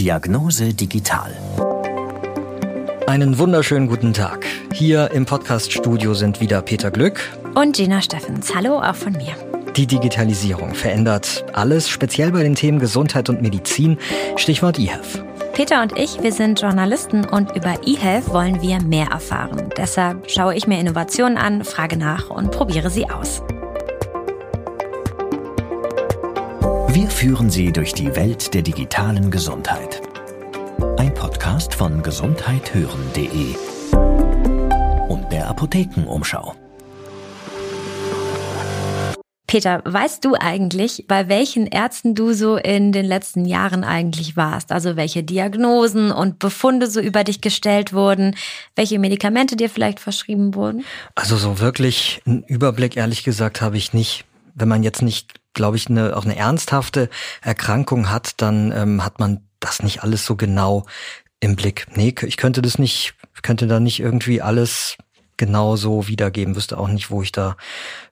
Diagnose Digital. Einen wunderschönen guten Tag. Hier im Podcaststudio sind wieder Peter Glück und Gina Steffens. Hallo auch von mir. Die Digitalisierung verändert alles, speziell bei den Themen Gesundheit und Medizin. Stichwort eHealth. Peter und ich, wir sind Journalisten und über eHealth wollen wir mehr erfahren. Deshalb schaue ich mir Innovationen an, frage nach und probiere sie aus. Wir führen Sie durch die Welt der digitalen Gesundheit. Ein Podcast von gesundheithören.de und der Apothekenumschau. Peter, weißt du eigentlich, bei welchen Ärzten du so in den letzten Jahren eigentlich warst? Also welche Diagnosen und Befunde so über dich gestellt wurden, welche Medikamente dir vielleicht verschrieben wurden? Also so wirklich einen Überblick, ehrlich gesagt, habe ich nicht. Wenn man jetzt nicht glaube ich, eine, auch eine ernsthafte Erkrankung hat, dann ähm, hat man das nicht alles so genau im Blick. Nee, ich könnte das nicht, könnte da nicht irgendwie alles genau so wiedergeben, wüsste auch nicht, wo ich da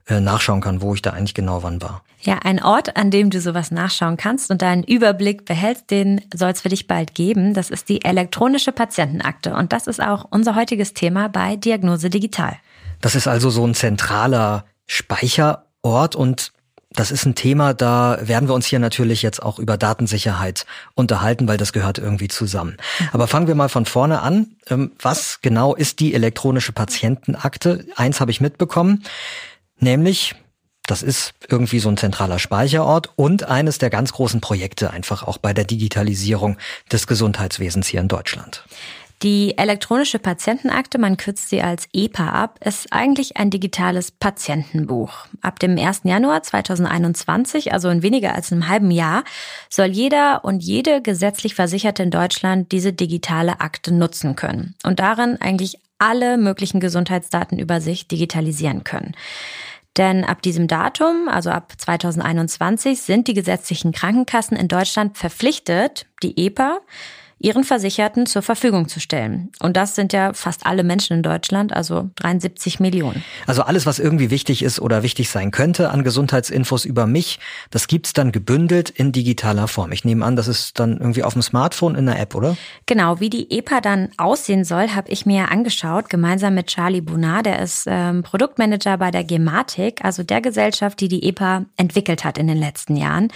äh, nachschauen kann, wo ich da eigentlich genau wann war. Ja, ein Ort, an dem du sowas nachschauen kannst und deinen Überblick behältst, den soll es für dich bald geben. Das ist die elektronische Patientenakte und das ist auch unser heutiges Thema bei Diagnose Digital. Das ist also so ein zentraler Speicherort und das ist ein Thema, da werden wir uns hier natürlich jetzt auch über Datensicherheit unterhalten, weil das gehört irgendwie zusammen. Aber fangen wir mal von vorne an. Ähm, was genau ist die elektronische Patientenakte? Eins habe ich mitbekommen, nämlich das ist irgendwie so ein zentraler Speicherort und eines der ganz großen Projekte einfach auch bei der Digitalisierung des Gesundheitswesens hier in Deutschland. Die elektronische Patientenakte, man kürzt sie als EPA ab, ist eigentlich ein digitales Patientenbuch. Ab dem 1. Januar 2021, also in weniger als einem halben Jahr, soll jeder und jede gesetzlich Versicherte in Deutschland diese digitale Akte nutzen können und darin eigentlich alle möglichen Gesundheitsdaten über sich digitalisieren können. Denn ab diesem Datum, also ab 2021, sind die gesetzlichen Krankenkassen in Deutschland verpflichtet, die EPA ihren Versicherten zur Verfügung zu stellen. Und das sind ja fast alle Menschen in Deutschland, also 73 Millionen. Also alles, was irgendwie wichtig ist oder wichtig sein könnte an Gesundheitsinfos über mich, das gibt's dann gebündelt in digitaler Form. Ich nehme an, das ist dann irgendwie auf dem Smartphone in der App, oder? Genau, wie die EPA dann aussehen soll, habe ich mir angeschaut, gemeinsam mit Charlie Bunard, der ist ähm, Produktmanager bei der Gematik, also der Gesellschaft, die die EPA entwickelt hat in den letzten Jahren.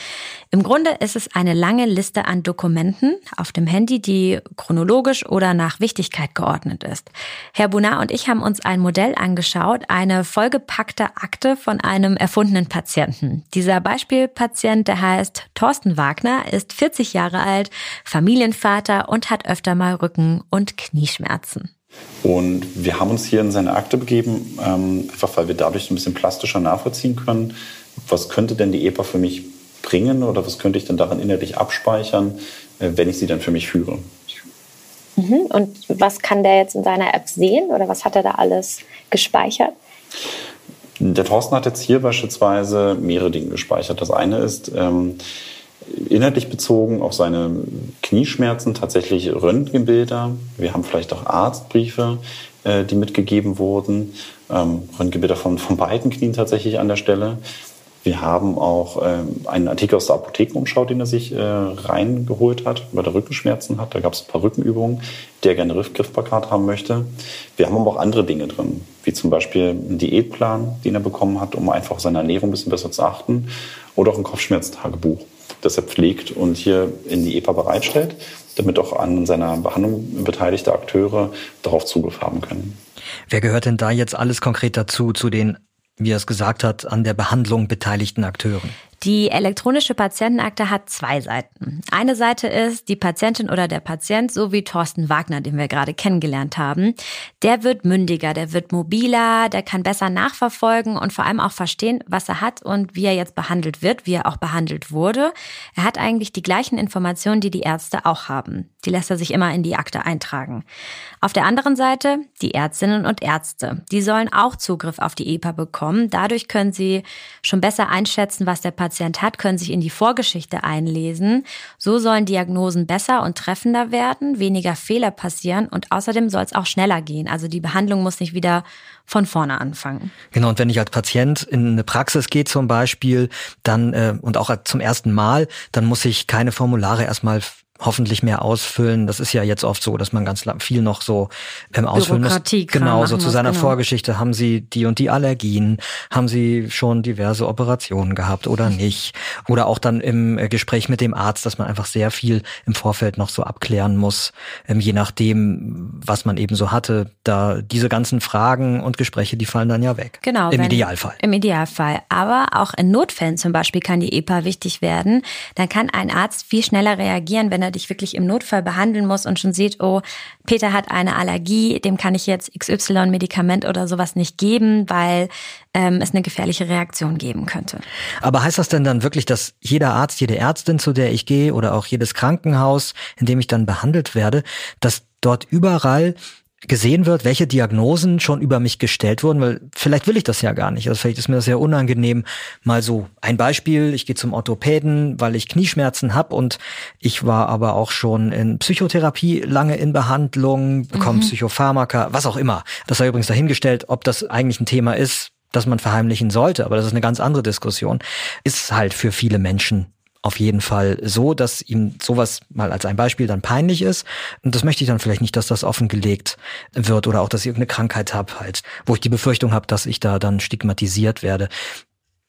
Im Grunde ist es eine lange Liste an Dokumenten auf dem Handy, die chronologisch oder nach Wichtigkeit geordnet ist. Herr Bunar und ich haben uns ein Modell angeschaut, eine vollgepackte Akte von einem erfundenen Patienten. Dieser Beispielpatient, der heißt Thorsten Wagner, ist 40 Jahre alt, Familienvater und hat öfter mal Rücken- und Knieschmerzen. Und wir haben uns hier in seine Akte begeben, ähm, einfach weil wir dadurch ein bisschen plastischer nachvollziehen können, was könnte denn die EPA für mich bringen oder was könnte ich denn daran innerlich abspeichern, wenn ich sie dann für mich führe. Mhm. Und was kann der jetzt in seiner App sehen oder was hat er da alles gespeichert? Der Thorsten hat jetzt hier beispielsweise mehrere Dinge gespeichert. Das eine ist ähm, inhaltlich bezogen auf seine Knieschmerzen tatsächlich Röntgenbilder. Wir haben vielleicht auch Arztbriefe, äh, die mitgegeben wurden. Ähm, Röntgenbilder von, von beiden Knien tatsächlich an der Stelle. Wir haben auch ähm, einen Artikel aus der Apothekenumschau, den er sich äh, reingeholt hat, weil er Rückenschmerzen hat. Da gab es ein paar Rückenübungen, die er gerne griffbar haben möchte. Wir haben aber auch andere Dinge drin, wie zum Beispiel einen Diätplan, den er bekommen hat, um einfach seine Ernährung ein bisschen besser zu achten. Oder auch ein Kopfschmerztagebuch, das er pflegt und hier in die EPA bereitstellt, damit auch an seiner Behandlung beteiligte Akteure darauf Zugriff haben können. Wer gehört denn da jetzt alles konkret dazu, zu den wie er es gesagt hat, an der Behandlung beteiligten Akteuren. Die elektronische Patientenakte hat zwei Seiten. Eine Seite ist die Patientin oder der Patient, so wie Thorsten Wagner, den wir gerade kennengelernt haben. Der wird mündiger, der wird mobiler, der kann besser nachverfolgen und vor allem auch verstehen, was er hat und wie er jetzt behandelt wird, wie er auch behandelt wurde. Er hat eigentlich die gleichen Informationen, die die Ärzte auch haben. Die lässt er sich immer in die Akte eintragen. Auf der anderen Seite die Ärztinnen und Ärzte. Die sollen auch Zugriff auf die EPA bekommen. Dadurch können sie schon besser einschätzen, was der Patient Patient hat, können sich in die Vorgeschichte einlesen. So sollen Diagnosen besser und treffender werden, weniger Fehler passieren und außerdem soll es auch schneller gehen. Also die Behandlung muss nicht wieder von vorne anfangen. Genau, und wenn ich als Patient in eine Praxis gehe zum Beispiel, dann äh, und auch zum ersten Mal, dann muss ich keine Formulare erstmal hoffentlich mehr ausfüllen. Das ist ja jetzt oft so, dass man ganz viel noch so ähm, ausfüllen muss. Genau, so zu seiner genau. Vorgeschichte. Haben Sie die und die Allergien? Haben Sie schon diverse Operationen gehabt oder nicht? Oder auch dann im äh, Gespräch mit dem Arzt, dass man einfach sehr viel im Vorfeld noch so abklären muss, ähm, je nachdem, was man eben so hatte. Da diese ganzen Fragen und Gespräche, die fallen dann ja weg. Genau. Im wenn, Idealfall. Im Idealfall. Aber auch in Notfällen zum Beispiel kann die EPA wichtig werden. Dann kann ein Arzt viel schneller reagieren, wenn er dich wirklich im Notfall behandeln muss und schon sieht, oh, Peter hat eine Allergie, dem kann ich jetzt XY-Medikament oder sowas nicht geben, weil ähm, es eine gefährliche Reaktion geben könnte. Aber heißt das denn dann wirklich, dass jeder Arzt, jede Ärztin, zu der ich gehe oder auch jedes Krankenhaus, in dem ich dann behandelt werde, dass dort überall gesehen wird, welche Diagnosen schon über mich gestellt wurden, weil vielleicht will ich das ja gar nicht. Also vielleicht ist mir das sehr unangenehm. Mal so ein Beispiel, ich gehe zum Orthopäden, weil ich Knieschmerzen habe und ich war aber auch schon in Psychotherapie lange in Behandlung, bekomme mhm. Psychopharmaka, was auch immer. Das sei übrigens dahingestellt, ob das eigentlich ein Thema ist, das man verheimlichen sollte, aber das ist eine ganz andere Diskussion. Ist halt für viele Menschen auf jeden Fall so, dass ihm sowas mal als ein Beispiel dann peinlich ist. Und das möchte ich dann vielleicht nicht, dass das offengelegt wird oder auch, dass ich irgendeine Krankheit habe, halt, wo ich die Befürchtung habe, dass ich da dann stigmatisiert werde.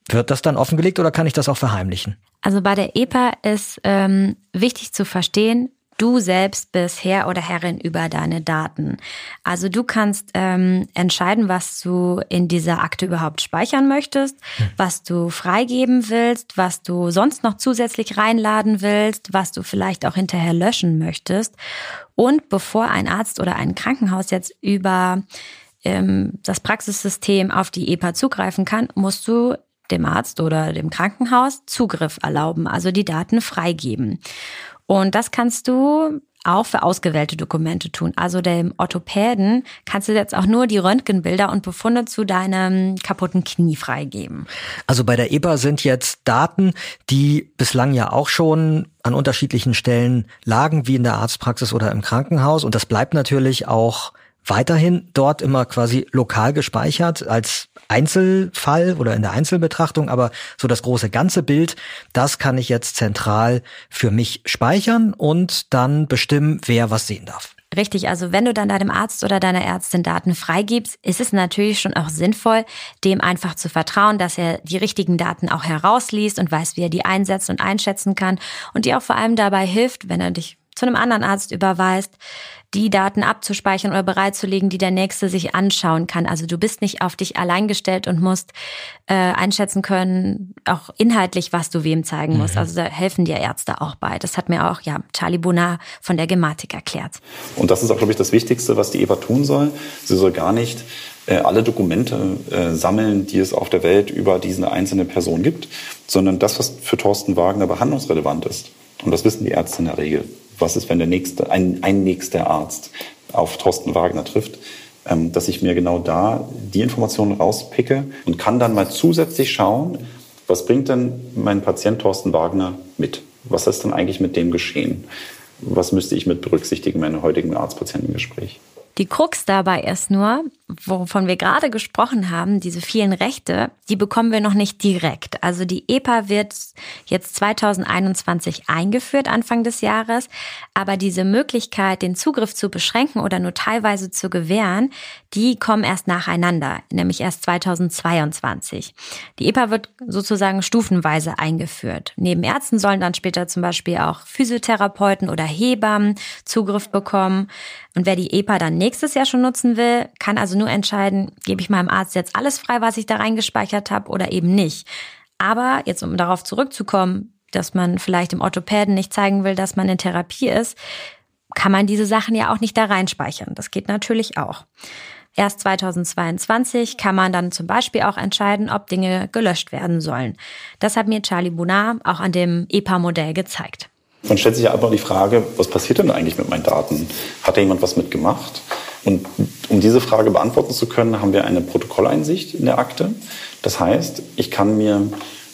Wird das dann offengelegt oder kann ich das auch verheimlichen? Also bei der EPA ist ähm, wichtig zu verstehen, Du selbst bist Herr oder Herrin über deine Daten. Also du kannst ähm, entscheiden, was du in dieser Akte überhaupt speichern möchtest, hm. was du freigeben willst, was du sonst noch zusätzlich reinladen willst, was du vielleicht auch hinterher löschen möchtest. Und bevor ein Arzt oder ein Krankenhaus jetzt über ähm, das Praxissystem auf die EPA zugreifen kann, musst du dem Arzt oder dem Krankenhaus Zugriff erlauben, also die Daten freigeben. Und das kannst du auch für ausgewählte Dokumente tun. Also dem Orthopäden kannst du jetzt auch nur die Röntgenbilder und Befunde zu deinem kaputten Knie freigeben. Also bei der EBA sind jetzt Daten, die bislang ja auch schon an unterschiedlichen Stellen lagen, wie in der Arztpraxis oder im Krankenhaus. Und das bleibt natürlich auch weiterhin dort immer quasi lokal gespeichert als Einzelfall oder in der Einzelbetrachtung, aber so das große ganze Bild, das kann ich jetzt zentral für mich speichern und dann bestimmen, wer was sehen darf. Richtig, also wenn du dann deinem Arzt oder deiner Ärztin Daten freigibst, ist es natürlich schon auch sinnvoll, dem einfach zu vertrauen, dass er die richtigen Daten auch herausliest und weiß, wie er die einsetzt und einschätzen kann und dir auch vor allem dabei hilft, wenn er dich zu einem anderen Arzt überweist, die Daten abzuspeichern oder bereitzulegen, die der Nächste sich anschauen kann. Also du bist nicht auf dich allein gestellt und musst äh, einschätzen können, auch inhaltlich, was du wem zeigen musst. Mhm. Also da helfen dir Ärzte auch bei. Das hat mir auch ja Charlie Bonar von der Gematik erklärt. Und das ist auch, glaube ich, das Wichtigste, was die EVA tun soll. Sie soll gar nicht äh, alle Dokumente äh, sammeln, die es auf der Welt über diese einzelne Person gibt, sondern das, was für Thorsten Wagner behandlungsrelevant ist. Und das wissen die Ärzte in der Regel was ist, wenn der nächste, ein, ein nächster Arzt auf Thorsten Wagner trifft, ähm, dass ich mir genau da die Informationen rauspicke und kann dann mal zusätzlich schauen, was bringt denn mein Patient Thorsten Wagner mit? Was ist denn eigentlich mit dem geschehen? Was müsste ich mit berücksichtigen in meinem heutigen Arzt-Patientengespräch? Die Krux dabei ist nur, wovon wir gerade gesprochen haben, diese vielen Rechte, die bekommen wir noch nicht direkt. Also die EPA wird jetzt 2021 eingeführt, Anfang des Jahres, aber diese Möglichkeit, den Zugriff zu beschränken oder nur teilweise zu gewähren, die kommen erst nacheinander, nämlich erst 2022. Die EPA wird sozusagen stufenweise eingeführt. Neben Ärzten sollen dann später zum Beispiel auch Physiotherapeuten oder Hebammen Zugriff bekommen. Und wer die EPA dann nächstes Jahr schon nutzen will, kann also nur entscheiden, gebe ich meinem Arzt jetzt alles frei, was ich da reingespeichert habe oder eben nicht. Aber jetzt, um darauf zurückzukommen, dass man vielleicht dem Orthopäden nicht zeigen will, dass man in Therapie ist, kann man diese Sachen ja auch nicht da reinspeichern. Das geht natürlich auch. Erst 2022 kann man dann zum Beispiel auch entscheiden, ob Dinge gelöscht werden sollen. Das hat mir Charlie Bonar auch an dem EPA-Modell gezeigt. Man stellt sich ja einfach die Frage, was passiert denn eigentlich mit meinen Daten? Hat da jemand was mitgemacht? Und um diese Frage beantworten zu können, haben wir eine Protokolleinsicht in der Akte. Das heißt, ich kann mir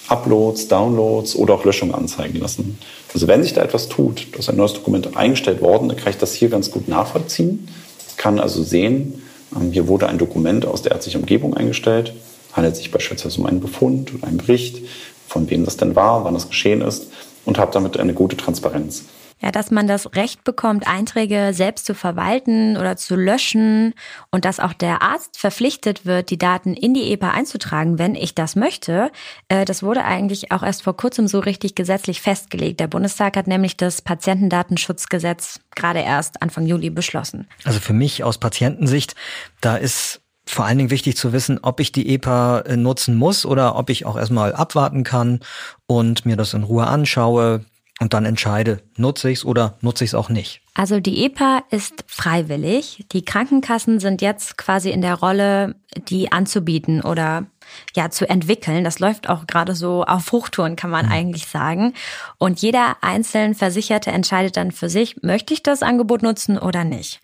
Uploads, Downloads oder auch Löschungen anzeigen lassen. Also wenn sich da etwas tut, dass ein neues Dokument eingestellt worden, dann kann ich das hier ganz gut nachvollziehen, kann also sehen, ähm, hier wurde ein Dokument aus der ärztlichen Umgebung eingestellt, handelt sich beispielsweise um einen Befund oder einen Bericht, von wem das denn war, wann das geschehen ist und habe damit eine gute Transparenz. Ja, dass man das Recht bekommt, Einträge selbst zu verwalten oder zu löschen und dass auch der Arzt verpflichtet wird, die Daten in die EPA einzutragen, wenn ich das möchte. Äh, das wurde eigentlich auch erst vor kurzem so richtig gesetzlich festgelegt. Der Bundestag hat nämlich das Patientendatenschutzgesetz gerade erst Anfang Juli beschlossen. Also für mich aus Patientensicht, da ist vor allen Dingen wichtig zu wissen, ob ich die EPA äh, nutzen muss oder ob ich auch erstmal abwarten kann und mir das in Ruhe anschaue, und dann entscheide, nutze ich es oder nutze ich es auch nicht. Also die EPA ist freiwillig. Die Krankenkassen sind jetzt quasi in der Rolle, die anzubieten oder ja zu entwickeln. Das läuft auch gerade so auf Hochtouren, kann man mhm. eigentlich sagen. Und jeder einzelne Versicherte entscheidet dann für sich, möchte ich das Angebot nutzen oder nicht.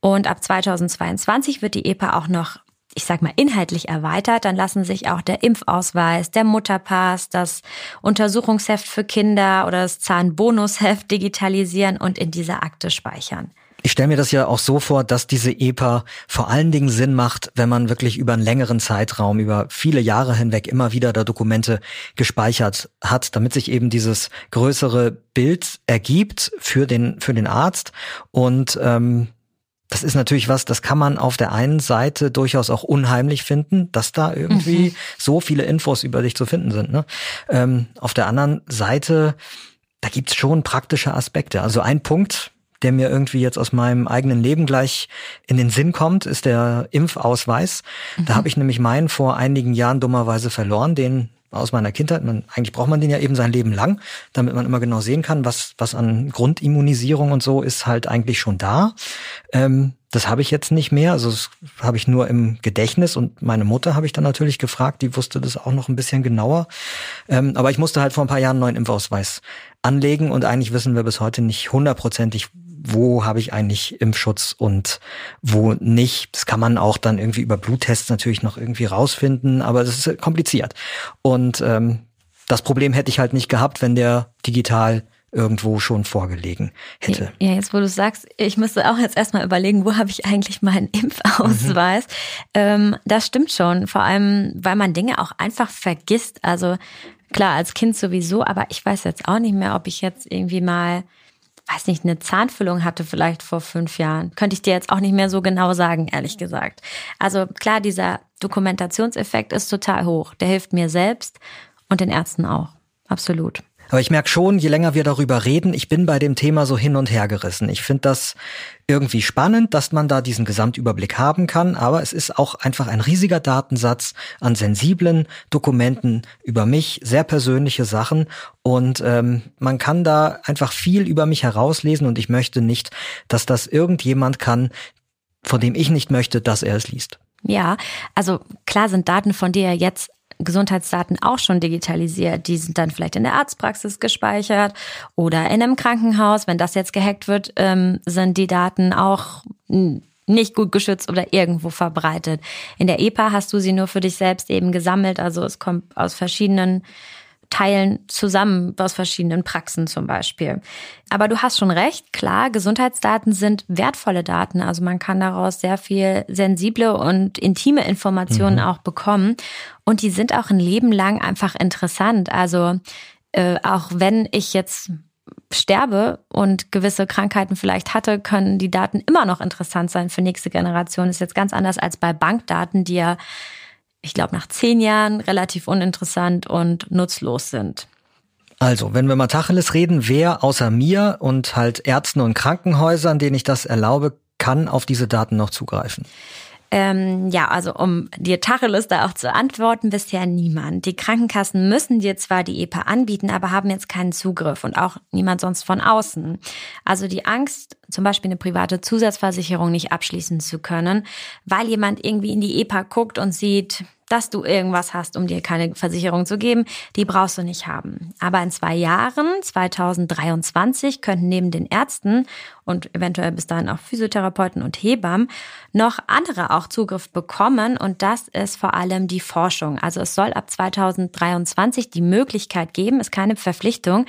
Und ab 2022 wird die EPA auch noch ich sag mal, inhaltlich erweitert, dann lassen sich auch der Impfausweis, der Mutterpass, das Untersuchungsheft für Kinder oder das Zahnbonusheft digitalisieren und in dieser Akte speichern. Ich stelle mir das ja auch so vor, dass diese EPA vor allen Dingen Sinn macht, wenn man wirklich über einen längeren Zeitraum, über viele Jahre hinweg immer wieder da Dokumente gespeichert hat, damit sich eben dieses größere Bild ergibt für den, für den Arzt und ähm, das ist natürlich was, das kann man auf der einen Seite durchaus auch unheimlich finden, dass da irgendwie mhm. so viele Infos über dich zu finden sind. Ne? Ähm, auf der anderen Seite, da gibt's schon praktische Aspekte. Also ein Punkt, der mir irgendwie jetzt aus meinem eigenen Leben gleich in den Sinn kommt, ist der Impfausweis. Mhm. Da habe ich nämlich meinen vor einigen Jahren dummerweise verloren, den aus meiner Kindheit. Man, eigentlich braucht man den ja eben sein Leben lang, damit man immer genau sehen kann, was, was an Grundimmunisierung und so ist halt eigentlich schon da. Ähm, das habe ich jetzt nicht mehr, also das habe ich nur im Gedächtnis und meine Mutter habe ich dann natürlich gefragt, die wusste das auch noch ein bisschen genauer. Ähm, aber ich musste halt vor ein paar Jahren einen neuen Impfausweis anlegen und eigentlich wissen wir bis heute nicht hundertprozentig, wo habe ich eigentlich Impfschutz und wo nicht. Das kann man auch dann irgendwie über Bluttests natürlich noch irgendwie rausfinden, aber das ist kompliziert. Und ähm, das Problem hätte ich halt nicht gehabt, wenn der digital irgendwo schon vorgelegen hätte. Ja, jetzt wo du sagst, ich müsste auch jetzt erstmal überlegen, wo habe ich eigentlich meinen Impfausweis? Mhm. Ähm, das stimmt schon, vor allem, weil man Dinge auch einfach vergisst. Also klar, als Kind sowieso, aber ich weiß jetzt auch nicht mehr, ob ich jetzt irgendwie mal weiß nicht, eine Zahnfüllung hatte vielleicht vor fünf Jahren. Könnte ich dir jetzt auch nicht mehr so genau sagen, ehrlich gesagt. Also klar, dieser Dokumentationseffekt ist total hoch. Der hilft mir selbst und den Ärzten auch. Absolut. Aber ich merke schon, je länger wir darüber reden, ich bin bei dem Thema so hin und her gerissen. Ich finde das irgendwie spannend, dass man da diesen Gesamtüberblick haben kann, aber es ist auch einfach ein riesiger Datensatz an sensiblen Dokumenten über mich, sehr persönliche Sachen und ähm, man kann da einfach viel über mich herauslesen und ich möchte nicht, dass das irgendjemand kann, von dem ich nicht möchte, dass er es liest. Ja, also klar sind Daten von dir jetzt Gesundheitsdaten auch schon digitalisiert. Die sind dann vielleicht in der Arztpraxis gespeichert oder in einem Krankenhaus. Wenn das jetzt gehackt wird, ähm, sind die Daten auch nicht gut geschützt oder irgendwo verbreitet. In der EPA hast du sie nur für dich selbst eben gesammelt. Also es kommt aus verschiedenen Teilen zusammen aus verschiedenen Praxen zum Beispiel. Aber du hast schon recht, klar, Gesundheitsdaten sind wertvolle Daten. Also man kann daraus sehr viel sensible und intime Informationen mhm. auch bekommen. Und die sind auch ein Leben lang einfach interessant. Also äh, auch wenn ich jetzt sterbe und gewisse Krankheiten vielleicht hatte, können die Daten immer noch interessant sein für nächste Generation. Ist jetzt ganz anders als bei Bankdaten, die ja ich glaube, nach zehn Jahren relativ uninteressant und nutzlos sind. Also, wenn wir mal Tacheles reden, wer außer mir und halt Ärzten und Krankenhäusern, denen ich das erlaube, kann auf diese Daten noch zugreifen? Ähm, ja, also um dir Tacheles da auch zu antworten, bisher niemand. Die Krankenkassen müssen dir zwar die EPA anbieten, aber haben jetzt keinen Zugriff und auch niemand sonst von außen. Also die Angst, zum Beispiel eine private Zusatzversicherung nicht abschließen zu können, weil jemand irgendwie in die EPA guckt und sieht, dass du irgendwas hast, um dir keine Versicherung zu geben, die brauchst du nicht haben. Aber in zwei Jahren, 2023, könnten neben den Ärzten und eventuell bis dahin auch Physiotherapeuten und Hebammen noch andere auch Zugriff bekommen. Und das ist vor allem die Forschung. Also es soll ab 2023 die Möglichkeit geben, ist keine Verpflichtung,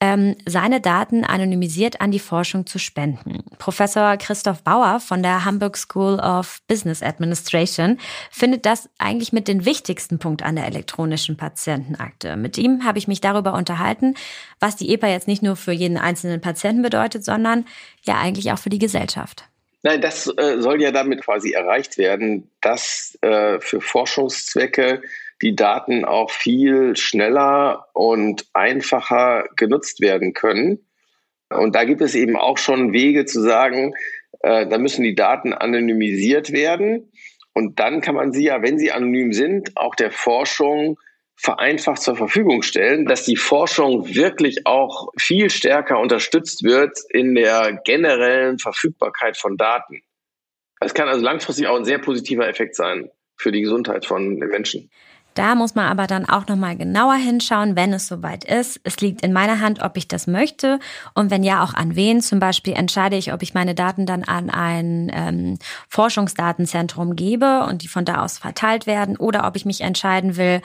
ähm, seine Daten anonymisiert an die Forschung zu spenden. Professor Christoph Bauer von der Hamburg School of Business Administration findet das eigentlich mit den wichtigsten Punkt an der elektronischen Patientenakte. Mit ihm habe ich mich darüber unterhalten, was die EPA jetzt nicht nur für jeden einzelnen Patienten bedeutet, sondern ja eigentlich auch für die Gesellschaft. Nein, das äh, soll ja damit quasi erreicht werden, dass äh, für Forschungszwecke die Daten auch viel schneller und einfacher genutzt werden können. Und da gibt es eben auch schon Wege zu sagen, äh, da müssen die Daten anonymisiert werden. Und dann kann man sie ja, wenn sie anonym sind, auch der Forschung vereinfacht zur Verfügung stellen, dass die Forschung wirklich auch viel stärker unterstützt wird in der generellen Verfügbarkeit von Daten. Es kann also langfristig auch ein sehr positiver Effekt sein für die Gesundheit von Menschen. Da muss man aber dann auch nochmal genauer hinschauen, wenn es soweit ist. Es liegt in meiner Hand, ob ich das möchte und wenn ja, auch an wen. Zum Beispiel entscheide ich, ob ich meine Daten dann an ein ähm, Forschungsdatenzentrum gebe und die von da aus verteilt werden oder ob ich mich entscheiden will,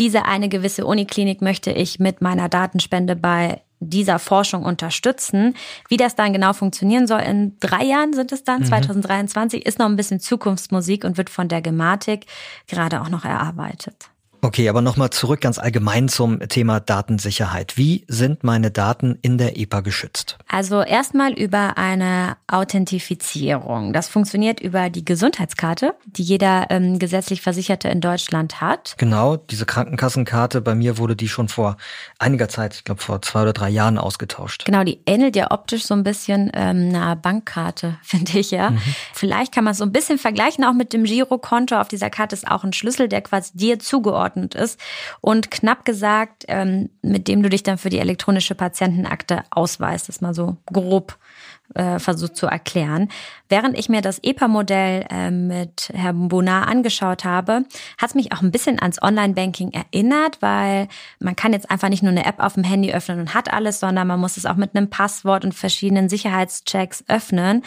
diese eine gewisse Uniklinik möchte ich mit meiner Datenspende bei dieser Forschung unterstützen. Wie das dann genau funktionieren soll, in drei Jahren sind es dann, mhm. 2023, ist noch ein bisschen Zukunftsmusik und wird von der Gematik gerade auch noch erarbeitet. Okay, aber nochmal zurück ganz allgemein zum Thema Datensicherheit. Wie sind meine Daten in der EPA geschützt? Also erstmal über eine Authentifizierung. Das funktioniert über die Gesundheitskarte, die jeder ähm, gesetzlich Versicherte in Deutschland hat. Genau, diese Krankenkassenkarte, bei mir wurde die schon vor einiger Zeit, ich glaube vor zwei oder drei Jahren ausgetauscht. Genau, die ähnelt ja optisch so ein bisschen ähm, einer Bankkarte, finde ich ja. Mhm. Vielleicht kann man es so ein bisschen vergleichen, auch mit dem Girokonto. Auf dieser Karte ist auch ein Schlüssel, der quasi dir zugeordnet zugeordnet ist und knapp gesagt, ähm, mit dem du dich dann für die elektronische Patientenakte ausweist. Das mal so grob äh, versucht zu erklären. Während ich mir das EPA-Modell äh, mit Herrn Bonar angeschaut habe, hat es mich auch ein bisschen ans Online-Banking erinnert, weil man kann jetzt einfach nicht nur eine App auf dem Handy öffnen und hat alles, sondern man muss es auch mit einem Passwort und verschiedenen Sicherheitschecks öffnen.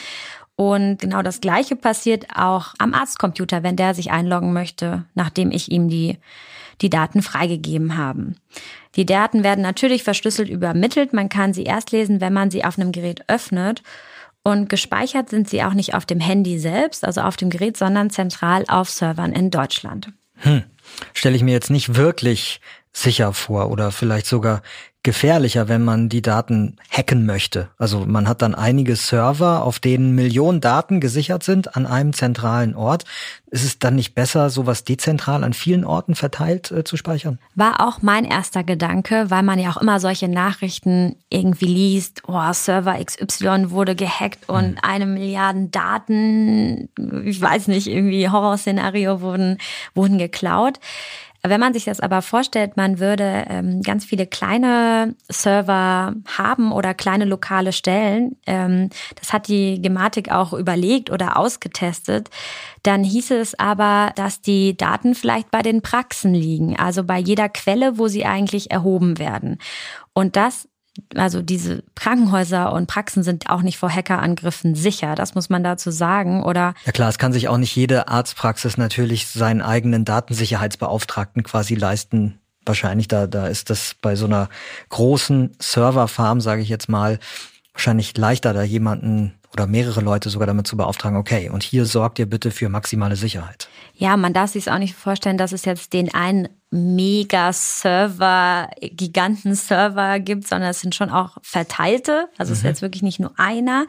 Und genau das Gleiche passiert auch am Arztcomputer, wenn der sich einloggen möchte, nachdem ich ihm die die Daten freigegeben haben. Die Daten werden natürlich verschlüsselt übermittelt. Man kann sie erst lesen, wenn man sie auf einem Gerät öffnet. Und gespeichert sind sie auch nicht auf dem Handy selbst, also auf dem Gerät, sondern zentral auf Servern in Deutschland. Hm. Stelle ich mir jetzt nicht wirklich sicher vor oder vielleicht sogar gefährlicher, wenn man die Daten hacken möchte. Also man hat dann einige Server, auf denen Millionen Daten gesichert sind an einem zentralen Ort. Ist es dann nicht besser, sowas dezentral an vielen Orten verteilt äh, zu speichern? War auch mein erster Gedanke, weil man ja auch immer solche Nachrichten irgendwie liest, oh, Server XY wurde gehackt und hm. eine Milliarde Daten, ich weiß nicht, irgendwie Horrorszenario wurden, wurden geklaut. Wenn man sich das aber vorstellt, man würde ähm, ganz viele kleine Server haben oder kleine lokale Stellen, ähm, das hat die Gematik auch überlegt oder ausgetestet, dann hieße es aber, dass die Daten vielleicht bei den Praxen liegen, also bei jeder Quelle, wo sie eigentlich erhoben werden. Und das also diese Krankenhäuser und Praxen sind auch nicht vor Hackerangriffen sicher. Das muss man dazu sagen, oder? Ja klar, es kann sich auch nicht jede Arztpraxis natürlich seinen eigenen Datensicherheitsbeauftragten quasi leisten. Wahrscheinlich da, da ist das bei so einer großen Serverfarm, sage ich jetzt mal, wahrscheinlich leichter, da jemanden oder mehrere Leute sogar damit zu beauftragen, okay, und hier sorgt ihr bitte für maximale Sicherheit. Ja, man darf sich auch nicht vorstellen, dass es jetzt den einen Mega-Server, Giganten-Server gibt, sondern es sind schon auch verteilte. Also mhm. es ist mhm. jetzt wirklich nicht nur einer.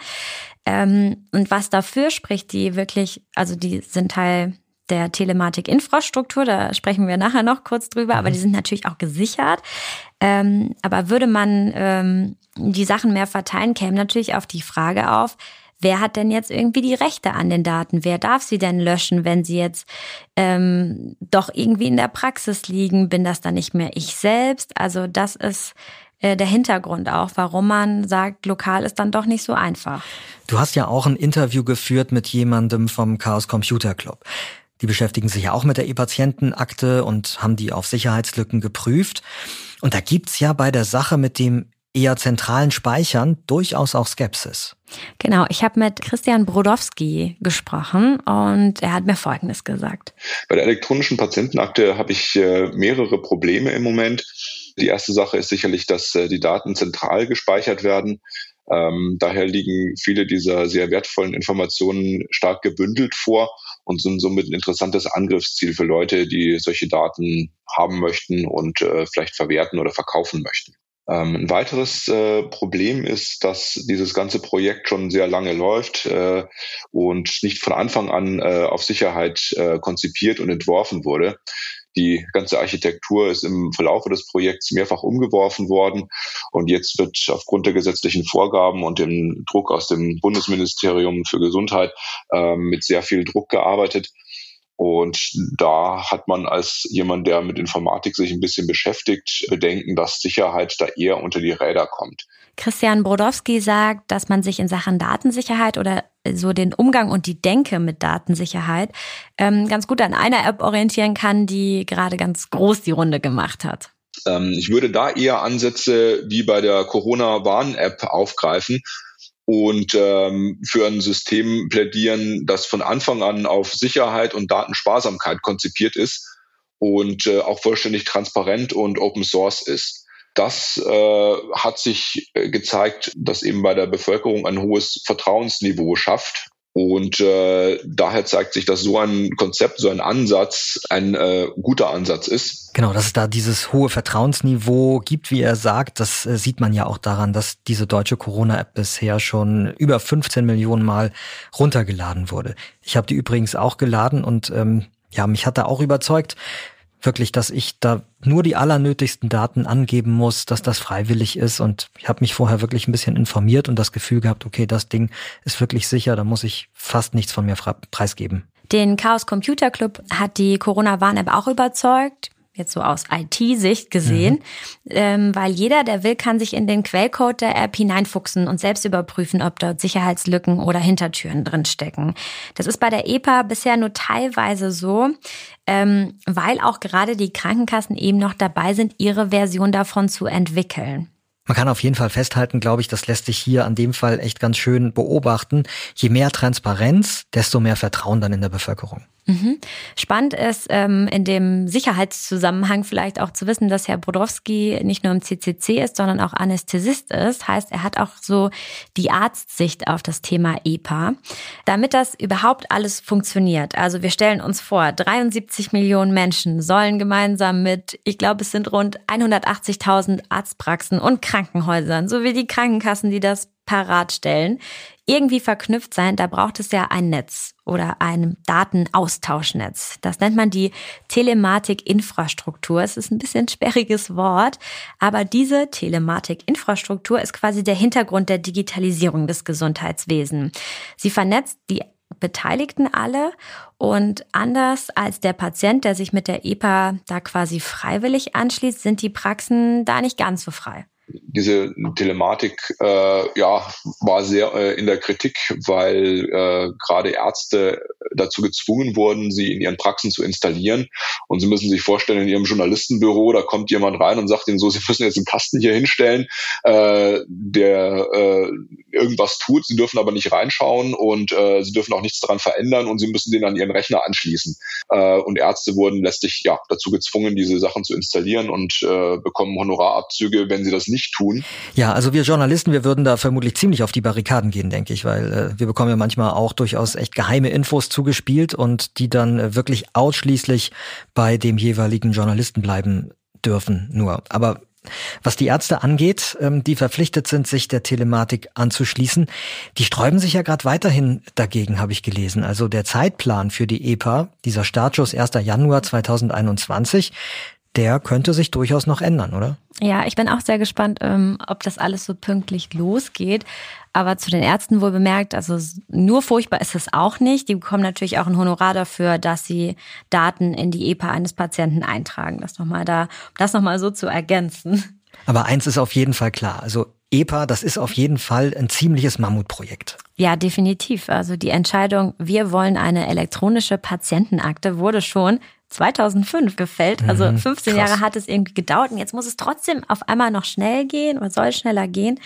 Ähm, und was dafür spricht, die wirklich, also die sind Teil der Telematik-Infrastruktur, da sprechen wir nachher noch kurz drüber, aber mhm. die sind natürlich auch gesichert. Ähm, aber würde man ähm, die Sachen mehr verteilen, käme natürlich auf die Frage auf, wer hat denn jetzt irgendwie die Rechte an den Daten? Wer darf sie denn löschen, wenn sie jetzt ähm, doch irgendwie in der Praxis liegen? Bin das dann nicht mehr ich selbst? Also das ist äh, der Hintergrund auch, warum man sagt, lokal ist dann doch nicht so einfach. Du hast ja auch ein Interview geführt mit jemandem vom Chaos Computer Club. Die beschäftigen sich ja auch mit der E-Patientenakte und haben die auf Sicherheitslücken geprüft. Und da gibt's ja bei der Sache mit dem eher zentralen Speichern durchaus auch Skepsis. Genau, ich habe mit Christian Brodowski gesprochen und er hat mir Folgendes gesagt. Bei der elektronischen Patientenakte habe ich äh, mehrere Probleme im Moment. Die erste Sache ist sicherlich, dass äh, die Daten zentral gespeichert werden. Ähm, daher liegen viele dieser sehr wertvollen Informationen stark gebündelt vor und sind somit ein interessantes Angriffsziel für Leute, die solche Daten haben möchten und äh, vielleicht verwerten oder verkaufen möchten. Ähm, ein weiteres äh, Problem ist, dass dieses ganze Projekt schon sehr lange läuft äh, und nicht von Anfang an äh, auf Sicherheit äh, konzipiert und entworfen wurde. Die ganze Architektur ist im Verlauf des Projekts mehrfach umgeworfen worden und jetzt wird aufgrund der gesetzlichen Vorgaben und dem Druck aus dem Bundesministerium für Gesundheit äh, mit sehr viel Druck gearbeitet. Und da hat man als jemand, der mit Informatik sich ein bisschen beschäftigt, Bedenken, dass Sicherheit da eher unter die Räder kommt. Christian Brodowski sagt, dass man sich in Sachen Datensicherheit oder so den Umgang und die Denke mit Datensicherheit ähm, ganz gut an einer App orientieren kann, die gerade ganz groß die Runde gemacht hat. Ähm, ich würde da eher Ansätze wie bei der Corona-Warn-App aufgreifen und ähm, für ein System plädieren, das von Anfang an auf Sicherheit und Datensparsamkeit konzipiert ist und äh, auch vollständig transparent und Open Source ist. Das äh, hat sich äh, gezeigt, dass eben bei der Bevölkerung ein hohes Vertrauensniveau schafft. Und äh, daher zeigt sich, dass so ein Konzept, so ein Ansatz ein äh, guter Ansatz ist. Genau, dass es da dieses hohe Vertrauensniveau gibt, wie er sagt, das äh, sieht man ja auch daran, dass diese deutsche Corona-App bisher schon über 15 Millionen Mal runtergeladen wurde. Ich habe die übrigens auch geladen und ähm, ja, mich hat da auch überzeugt wirklich, dass ich da nur die allernötigsten Daten angeben muss, dass das freiwillig ist. Und ich habe mich vorher wirklich ein bisschen informiert und das Gefühl gehabt, okay, das Ding ist wirklich sicher, da muss ich fast nichts von mir preisgeben. Den Chaos Computer Club hat die Corona-Warn-App auch überzeugt jetzt so aus IT-Sicht gesehen, mhm. ähm, weil jeder, der will, kann sich in den Quellcode der App hineinfuchsen und selbst überprüfen, ob dort Sicherheitslücken oder Hintertüren drinstecken. Das ist bei der EPA bisher nur teilweise so, ähm, weil auch gerade die Krankenkassen eben noch dabei sind, ihre Version davon zu entwickeln. Man kann auf jeden Fall festhalten, glaube ich, das lässt sich hier an dem Fall echt ganz schön beobachten. Je mehr Transparenz, desto mehr Vertrauen dann in der Bevölkerung. Mhm. Spannend ist ähm, in dem Sicherheitszusammenhang vielleicht auch zu wissen, dass Herr Brodowski nicht nur im CCC ist, sondern auch Anästhesist ist. Heißt, er hat auch so die Arztsicht auf das Thema EPA. Damit das überhaupt alles funktioniert, also wir stellen uns vor, 73 Millionen Menschen sollen gemeinsam mit, ich glaube, es sind rund 180.000 Arztpraxen und Krankenhäusern sowie die Krankenkassen, die das parat stellen, irgendwie verknüpft sein, da braucht es ja ein Netz oder ein Datenaustauschnetz. Das nennt man die Telematik-Infrastruktur. Es ist ein bisschen sperriges Wort, aber diese Telematik-Infrastruktur ist quasi der Hintergrund der Digitalisierung des Gesundheitswesens. Sie vernetzt die Beteiligten alle und anders als der Patient, der sich mit der EPA da quasi freiwillig anschließt, sind die Praxen da nicht ganz so frei diese Telematik äh, ja war sehr äh, in der Kritik, weil äh, gerade Ärzte dazu gezwungen wurden, sie in ihren Praxen zu installieren. Und Sie müssen sich vorstellen, in Ihrem Journalistenbüro, da kommt jemand rein und sagt Ihnen so, Sie müssen jetzt einen Kasten hier hinstellen, äh, der äh, irgendwas tut. Sie dürfen aber nicht reinschauen und äh, Sie dürfen auch nichts daran verändern und Sie müssen den an Ihren Rechner anschließen. Äh, und Ärzte wurden letztlich ja dazu gezwungen, diese Sachen zu installieren und äh, bekommen Honorarabzüge, wenn sie das nicht nicht tun. Ja, also wir Journalisten, wir würden da vermutlich ziemlich auf die Barrikaden gehen, denke ich, weil äh, wir bekommen ja manchmal auch durchaus echt geheime Infos zugespielt und die dann äh, wirklich ausschließlich bei dem jeweiligen Journalisten bleiben dürfen nur. Aber was die Ärzte angeht, ähm, die verpflichtet sind, sich der Telematik anzuschließen, die sträuben sich ja gerade weiterhin dagegen, habe ich gelesen. Also der Zeitplan für die EPA, dieser Startschuss 1. Januar 2021, der könnte sich durchaus noch ändern, oder? Ja, ich bin auch sehr gespannt, ähm, ob das alles so pünktlich losgeht. Aber zu den Ärzten wohl bemerkt, also nur furchtbar ist es auch nicht. Die bekommen natürlich auch ein Honorar dafür, dass sie Daten in die EPA eines Patienten eintragen. Das nochmal da, um das nochmal so zu ergänzen. Aber eins ist auf jeden Fall klar. Also EPA, das ist auf jeden Fall ein ziemliches Mammutprojekt. Ja, definitiv. Also die Entscheidung, wir wollen eine elektronische Patientenakte, wurde schon 2005 gefällt. Also 15 Mhm, krass. Jahre hat es irgendwie gedauert und jetzt muss es trotzdem auf einmal noch schnell gehen oder soll schneller gehen.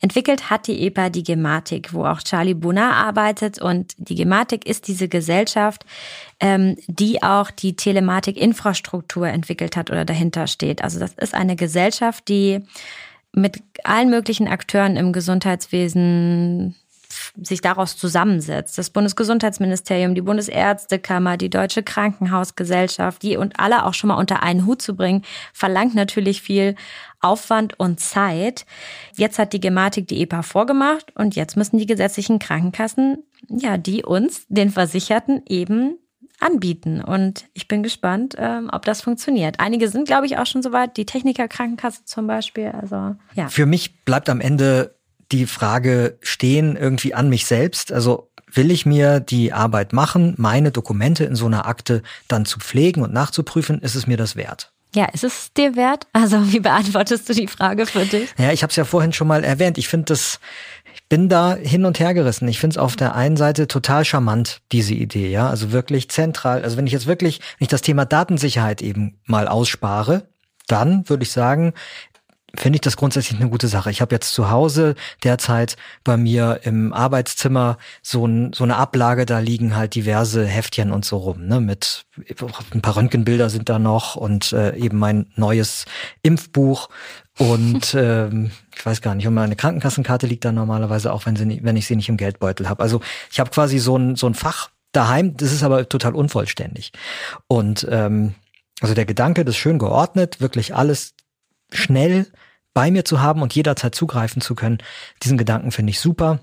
Entwickelt hat die EPA die Gematik, wo auch Charlie Bunner arbeitet und die Gematik ist diese Gesellschaft, ähm, die auch die Telematik-Infrastruktur entwickelt hat oder dahinter steht. Also das ist eine Gesellschaft, die mit allen möglichen Akteuren im Gesundheitswesen sich daraus zusammensetzt. Das Bundesgesundheitsministerium, die Bundesärztekammer, die Deutsche Krankenhausgesellschaft, die und alle auch schon mal unter einen Hut zu bringen, verlangt natürlich viel Aufwand und Zeit. Jetzt hat die Gematik die EPA vorgemacht und jetzt müssen die gesetzlichen Krankenkassen, ja, die uns, den Versicherten, eben anbieten. Und ich bin gespannt, ähm, ob das funktioniert. Einige sind, glaube ich, auch schon soweit. Die Technikerkrankenkasse zum Beispiel. Also ja. Für mich bleibt am Ende die Frage stehen irgendwie an mich selbst. Also will ich mir die Arbeit machen, meine Dokumente in so einer Akte dann zu pflegen und nachzuprüfen, ist es mir das wert? Ja, ist es dir wert? Also wie beantwortest du die Frage für dich? Ja, ich habe es ja vorhin schon mal erwähnt. Ich finde das, bin da hin und her gerissen. Ich finde es auf der einen Seite total charmant, diese Idee, ja. Also wirklich zentral. Also wenn ich jetzt wirklich, wenn ich das Thema Datensicherheit eben mal ausspare, dann würde ich sagen, finde ich das grundsätzlich eine gute Sache. Ich habe jetzt zu Hause derzeit bei mir im Arbeitszimmer so, ein, so eine Ablage, da liegen halt diverse Heftchen und so rum, ne? Mit ein paar Röntgenbilder sind da noch und äh, eben mein neues Impfbuch und ähm, ich weiß gar nicht, und meine Krankenkassenkarte liegt da normalerweise auch, wenn, sie nicht, wenn ich sie nicht im Geldbeutel habe. Also ich habe quasi so ein, so ein Fach daheim, das ist aber total unvollständig. Und ähm, also der Gedanke, das schön geordnet, wirklich alles schnell bei mir zu haben und jederzeit zugreifen zu können, diesen Gedanken finde ich super.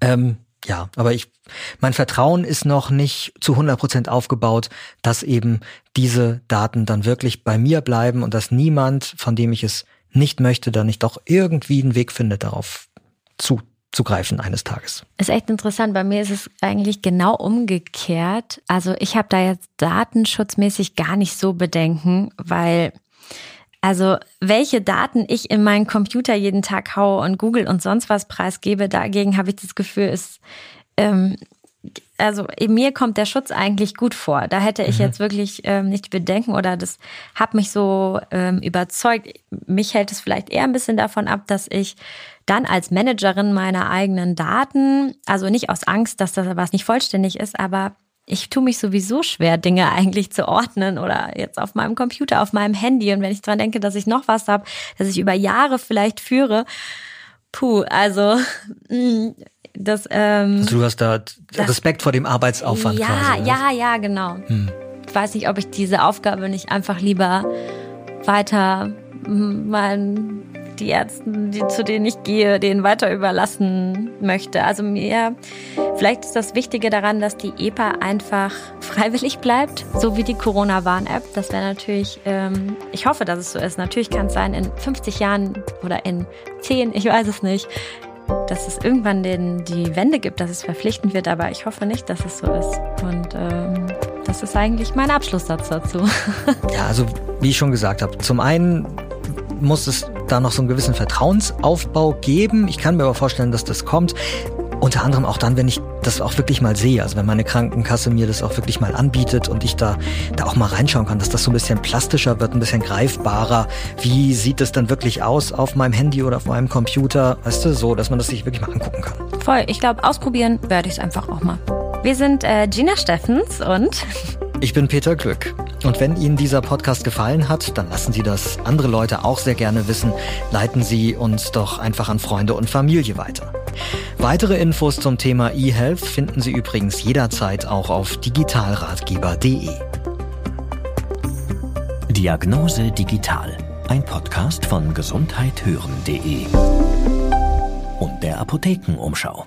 Ähm, ja, aber ich, mein Vertrauen ist noch nicht zu 100 Prozent aufgebaut, dass eben diese Daten dann wirklich bei mir bleiben und dass niemand, von dem ich es nicht möchte, dann nicht doch irgendwie einen Weg findet, darauf zuzugreifen eines Tages. Ist echt interessant. Bei mir ist es eigentlich genau umgekehrt. Also ich habe da jetzt datenschutzmäßig gar nicht so Bedenken, weil also welche Daten ich in meinen Computer jeden Tag haue und Google und sonst was preisgebe, dagegen habe ich das Gefühl, ist ähm, also mir kommt der Schutz eigentlich gut vor. Da hätte ich mhm. jetzt wirklich ähm, nicht Bedenken oder das hat mich so ähm, überzeugt. Mich hält es vielleicht eher ein bisschen davon ab, dass ich dann als Managerin meiner eigenen Daten, also nicht aus Angst, dass das was nicht vollständig ist, aber ich tue mich sowieso schwer, Dinge eigentlich zu ordnen oder jetzt auf meinem Computer, auf meinem Handy. Und wenn ich dran denke, dass ich noch was habe, das ich über Jahre vielleicht führe, puh, also das. Ähm, also du hast da Respekt das, vor dem Arbeitsaufwand. Ja, quasi, ja, ja, genau. Hm. Ich weiß nicht, ob ich diese Aufgabe nicht einfach lieber weiter meinen die Ärzten, die, zu denen ich gehe, denen weiter überlassen möchte. Also mir, vielleicht ist das Wichtige daran, dass die EPA einfach freiwillig bleibt, so wie die Corona-Warn-App. Das wäre natürlich, ähm, ich hoffe, dass es so ist. Natürlich kann es sein, in 50 Jahren oder in 10, ich weiß es nicht, dass es irgendwann den, die Wende gibt, dass es verpflichtend wird, aber ich hoffe nicht, dass es so ist. Und ähm, das ist eigentlich mein Abschlusssatz dazu. ja, also wie ich schon gesagt habe, zum einen muss es da noch so einen gewissen Vertrauensaufbau geben. Ich kann mir aber vorstellen, dass das kommt. Unter anderem auch dann, wenn ich das auch wirklich mal sehe, also wenn meine Krankenkasse mir das auch wirklich mal anbietet und ich da, da auch mal reinschauen kann, dass das so ein bisschen plastischer wird, ein bisschen greifbarer. Wie sieht es dann wirklich aus auf meinem Handy oder auf meinem Computer? Weißt du, so, dass man das sich wirklich mal angucken kann. Voll, ich glaube, ausprobieren werde ich es einfach auch mal. Wir sind äh, Gina Steffens und ich bin Peter Glück. Und wenn Ihnen dieser Podcast gefallen hat, dann lassen Sie das andere Leute auch sehr gerne wissen. Leiten Sie uns doch einfach an Freunde und Familie weiter. Weitere Infos zum Thema eHealth finden Sie übrigens jederzeit auch auf digitalratgeber.de. Diagnose Digital, ein Podcast von gesundheithören.de und der Apothekenumschau.